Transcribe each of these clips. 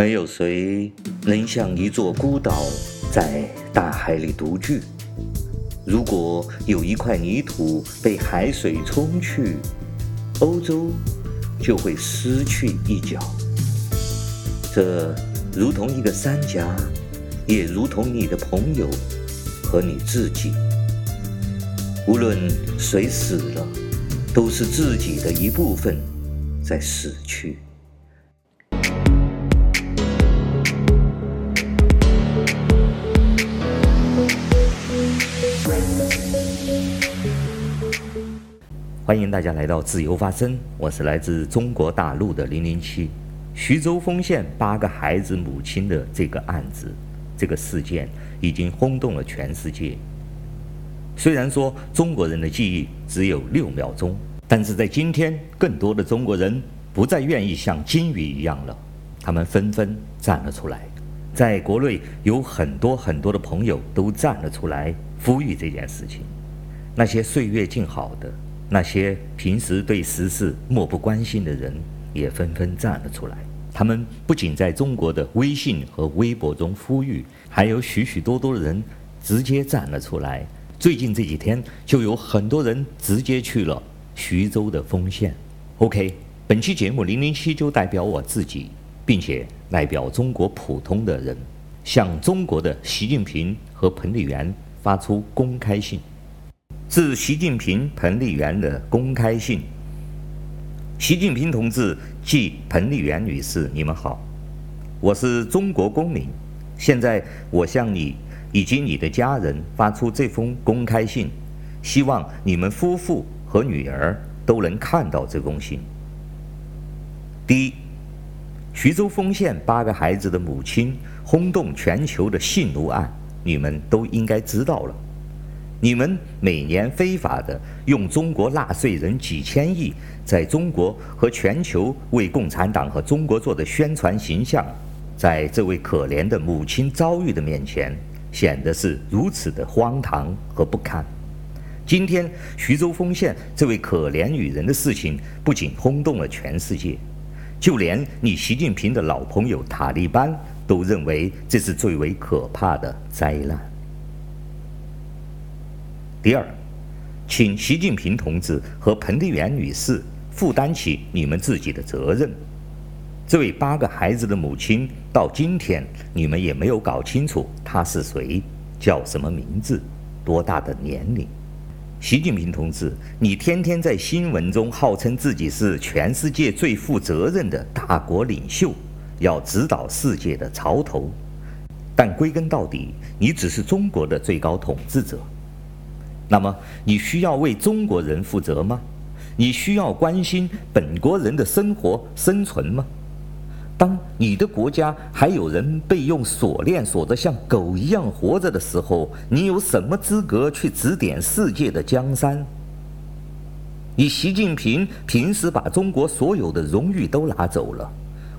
没有谁能像一座孤岛在大海里独居。如果有一块泥土被海水冲去，欧洲就会失去一角。这如同一个山岬，也如同你的朋友和你自己。无论谁死了，都是自己的一部分在死去。欢迎大家来到自由发声，我是来自中国大陆的零零七。徐州丰县八个孩子母亲的这个案子，这个事件已经轰动了全世界。虽然说中国人的记忆只有六秒钟，但是在今天，更多的中国人不再愿意像金鱼一样了，他们纷纷站了出来。在国内有很多很多的朋友都站了出来，呼吁这件事情。那些岁月静好的。那些平时对时事漠不关心的人也纷纷站了出来。他们不仅在中国的微信和微博中呼吁，还有许许多多的人直接站了出来。最近这几天，就有很多人直接去了徐州的丰县。OK，本期节目零零七就代表我自己，并且代表中国普通的人，向中国的习近平和彭丽媛发出公开信。致习近平、彭丽媛的公开信。习近平同志及彭丽媛女士，你们好，我是中国公民。现在我向你以及你的家人发出这封公开信，希望你们夫妇和女儿都能看到这封信。第一，徐州丰县八个孩子的母亲轰动全球的性奴案，你们都应该知道了。你们每年非法的用中国纳税人几千亿，在中国和全球为共产党和中国做的宣传形象，在这位可怜的母亲遭遇的面前，显得是如此的荒唐和不堪。今天徐州丰县这位可怜女人的事情，不仅轰动了全世界，就连你习近平的老朋友塔利班都认为这是最为可怕的灾难。第二，请习近平同志和彭丽媛女士负担起你们自己的责任。这位八个孩子的母亲，到今天你们也没有搞清楚她是谁，叫什么名字，多大的年龄。习近平同志，你天天在新闻中号称自己是全世界最负责任的大国领袖，要指导世界的潮头，但归根到底，你只是中国的最高统治者。那么，你需要为中国人负责吗？你需要关心本国人的生活生存吗？当你的国家还有人被用锁链锁得像狗一样活着的时候，你有什么资格去指点世界的江山？你习近平平时把中国所有的荣誉都拿走了。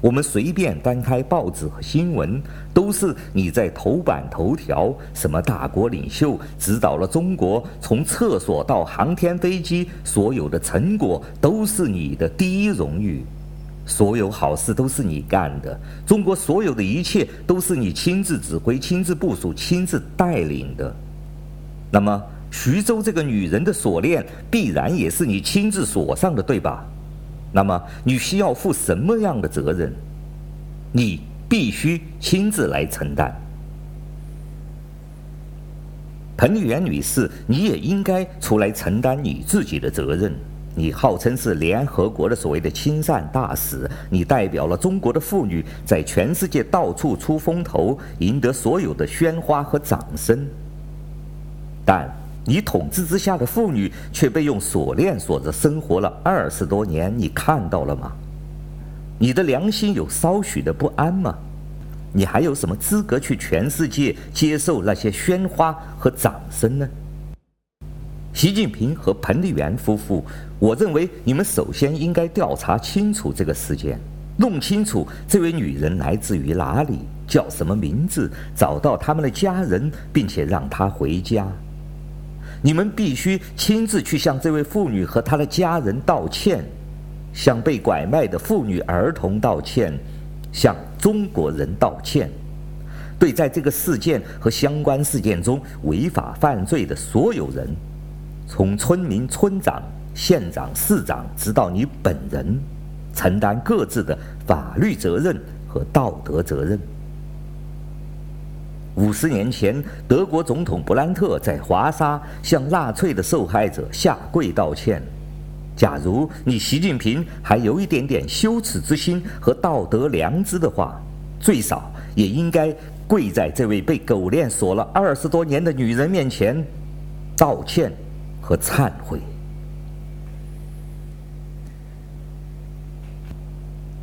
我们随便翻开报纸和新闻，都是你在头版头条。什么大国领袖指导了中国从厕所到航天飞机，所有的成果都是你的第一荣誉。所有好事都是你干的，中国所有的一切都是你亲自指挥、亲自部署、亲自带领的。那么，徐州这个女人的锁链必然也是你亲自锁上的，对吧？那么你需要负什么样的责任？你必须亲自来承担。彭丽媛女士，你也应该出来承担你自己的责任。你号称是联合国的所谓的亲善大使，你代表了中国的妇女在全世界到处出风头，赢得所有的鲜花和掌声。但你统治之下的妇女却被用锁链锁着生活了二十多年，你看到了吗？你的良心有稍许的不安吗？你还有什么资格去全世界接受那些鲜花和掌声呢？习近平和彭丽媛夫妇，我认为你们首先应该调查清楚这个事件，弄清楚这位女人来自于哪里，叫什么名字，找到他们的家人，并且让她回家。你们必须亲自去向这位妇女和她的家人道歉，向被拐卖的妇女儿童道歉，向中国人道歉，对在这个事件和相关事件中违法犯罪的所有人，从村民、村长、县长、市长，直到你本人，承担各自的法律责任和道德责任。五十年前，德国总统布兰特在华沙向纳粹的受害者下跪道歉。假如你习近平还有一点点羞耻之心和道德良知的话，最少也应该跪在这位被狗链锁了二十多年的女人面前，道歉和忏悔。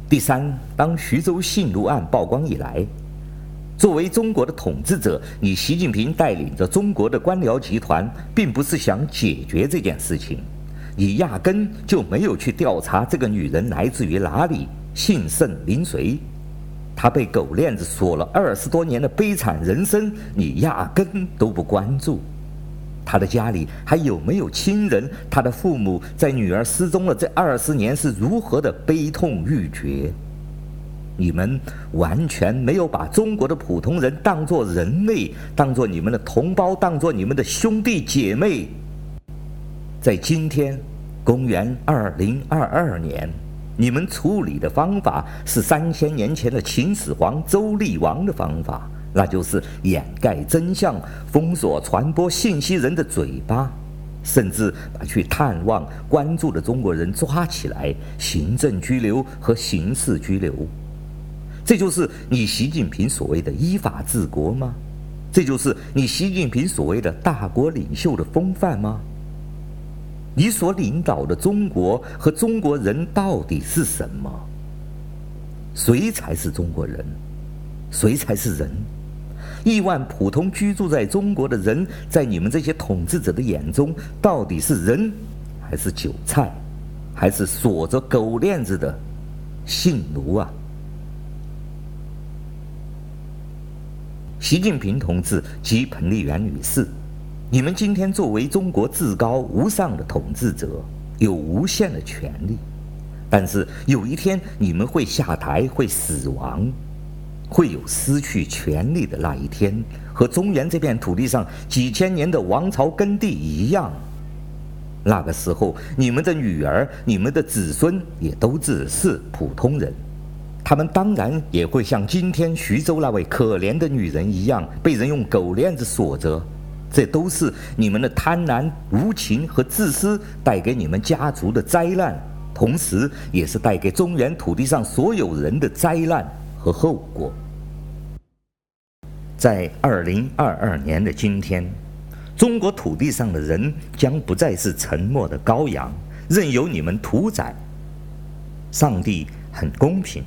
第三，当徐州信奴案曝光以来，作为中国的统治者，你习近平带领着中国的官僚集团，并不是想解决这件事情，你压根就没有去调查这个女人来自于哪里，姓甚名谁，她被狗链子锁了二十多年的悲惨人生，你压根都不关注，她的家里还有没有亲人，她的父母在女儿失踪了这二十年是如何的悲痛欲绝。你们完全没有把中国的普通人当作人类，当作你们的同胞，当作你们的兄弟姐妹。在今天，公元二零二二年，你们处理的方法是三千年前的秦始皇、周厉王的方法，那就是掩盖真相，封锁传播信息人的嘴巴，甚至把去探望、关注的中国人抓起来，行政拘留和刑事拘留。这就是你习近平所谓的依法治国吗？这就是你习近平所谓的大国领袖的风范吗？你所领导的中国和中国人到底是什么？谁才是中国人？谁才是人？亿万普通居住在中国的人，在你们这些统治者的眼中，到底是人，还是韭菜，还是锁着狗链子的性奴啊？习近平同志及彭丽媛女士，你们今天作为中国至高无上的统治者，有无限的权利，但是有一天你们会下台，会死亡，会有失去权力的那一天，和中原这片土地上几千年的王朝耕地一样。那个时候，你们的女儿、你们的子孙也都只是普通人。他们当然也会像今天徐州那位可怜的女人一样，被人用狗链子锁着。这都是你们的贪婪、无情和自私带给你们家族的灾难，同时也是带给中原土地上所有人的灾难和后果。在二零二二年的今天，中国土地上的人将不再是沉默的羔羊，任由你们屠宰。上帝很公平。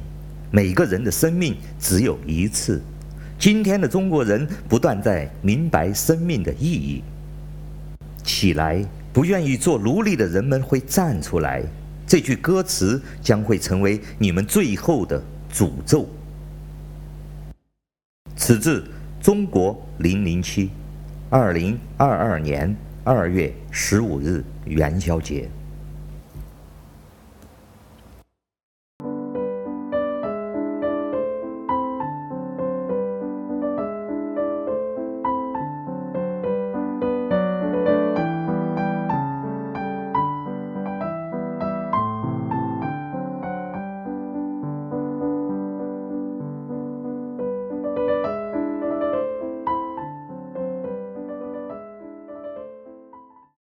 每个人的生命只有一次。今天的中国人不断在明白生命的意义。起来，不愿意做奴隶的人们会站出来。这句歌词将会成为你们最后的诅咒。此致中国零零七，二零二二年二月十五日元宵节。